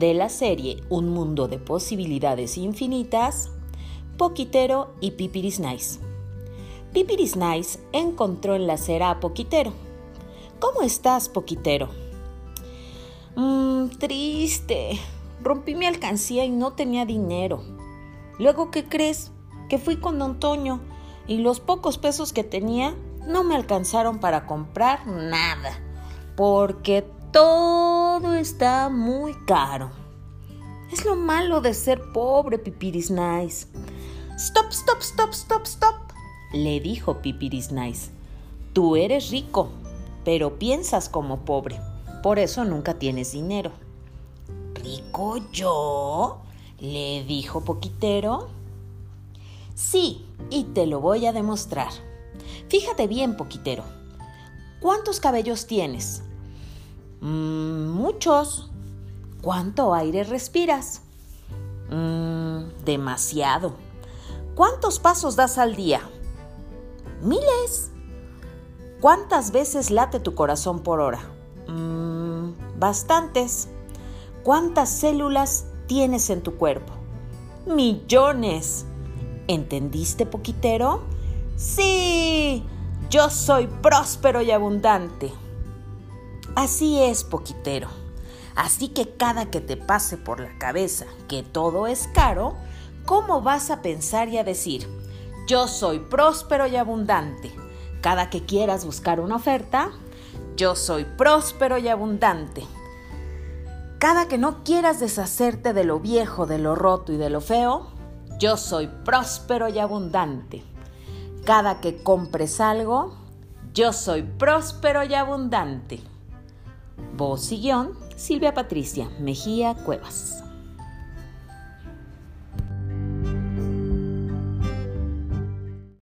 de la serie Un mundo de posibilidades infinitas, Poquitero y Pipiris Nice. Pipiris Nice encontró en la acera a Poquitero. ¿Cómo estás, Poquitero? Mmm, triste. Rompí mi alcancía y no tenía dinero. Luego, ¿qué crees? Que fui con Toño y los pocos pesos que tenía no me alcanzaron para comprar nada, porque todo está muy caro. Es lo malo de ser pobre, Pipiris Nice. Stop, stop, stop, stop, stop, le dijo Pipiris Nice. Tú eres rico, pero piensas como pobre. Por eso nunca tienes dinero. ¿Rico yo? le dijo Poquitero. Sí, y te lo voy a demostrar. Fíjate bien, Poquitero. ¿Cuántos cabellos tienes? Mm, muchos. ¿Cuánto aire respiras? Mm, demasiado. ¿Cuántos pasos das al día? Miles. ¿Cuántas veces late tu corazón por hora? Mm, bastantes. ¿Cuántas células tienes en tu cuerpo? Millones. ¿Entendiste, Poquitero? Sí, yo soy próspero y abundante. Así es, poquitero. Así que cada que te pase por la cabeza que todo es caro, ¿cómo vas a pensar y a decir, yo soy próspero y abundante? Cada que quieras buscar una oferta, yo soy próspero y abundante. Cada que no quieras deshacerte de lo viejo, de lo roto y de lo feo, yo soy próspero y abundante. Cada que compres algo, yo soy próspero y abundante. Voz y guion, Silvia Patricia Mejía Cuevas.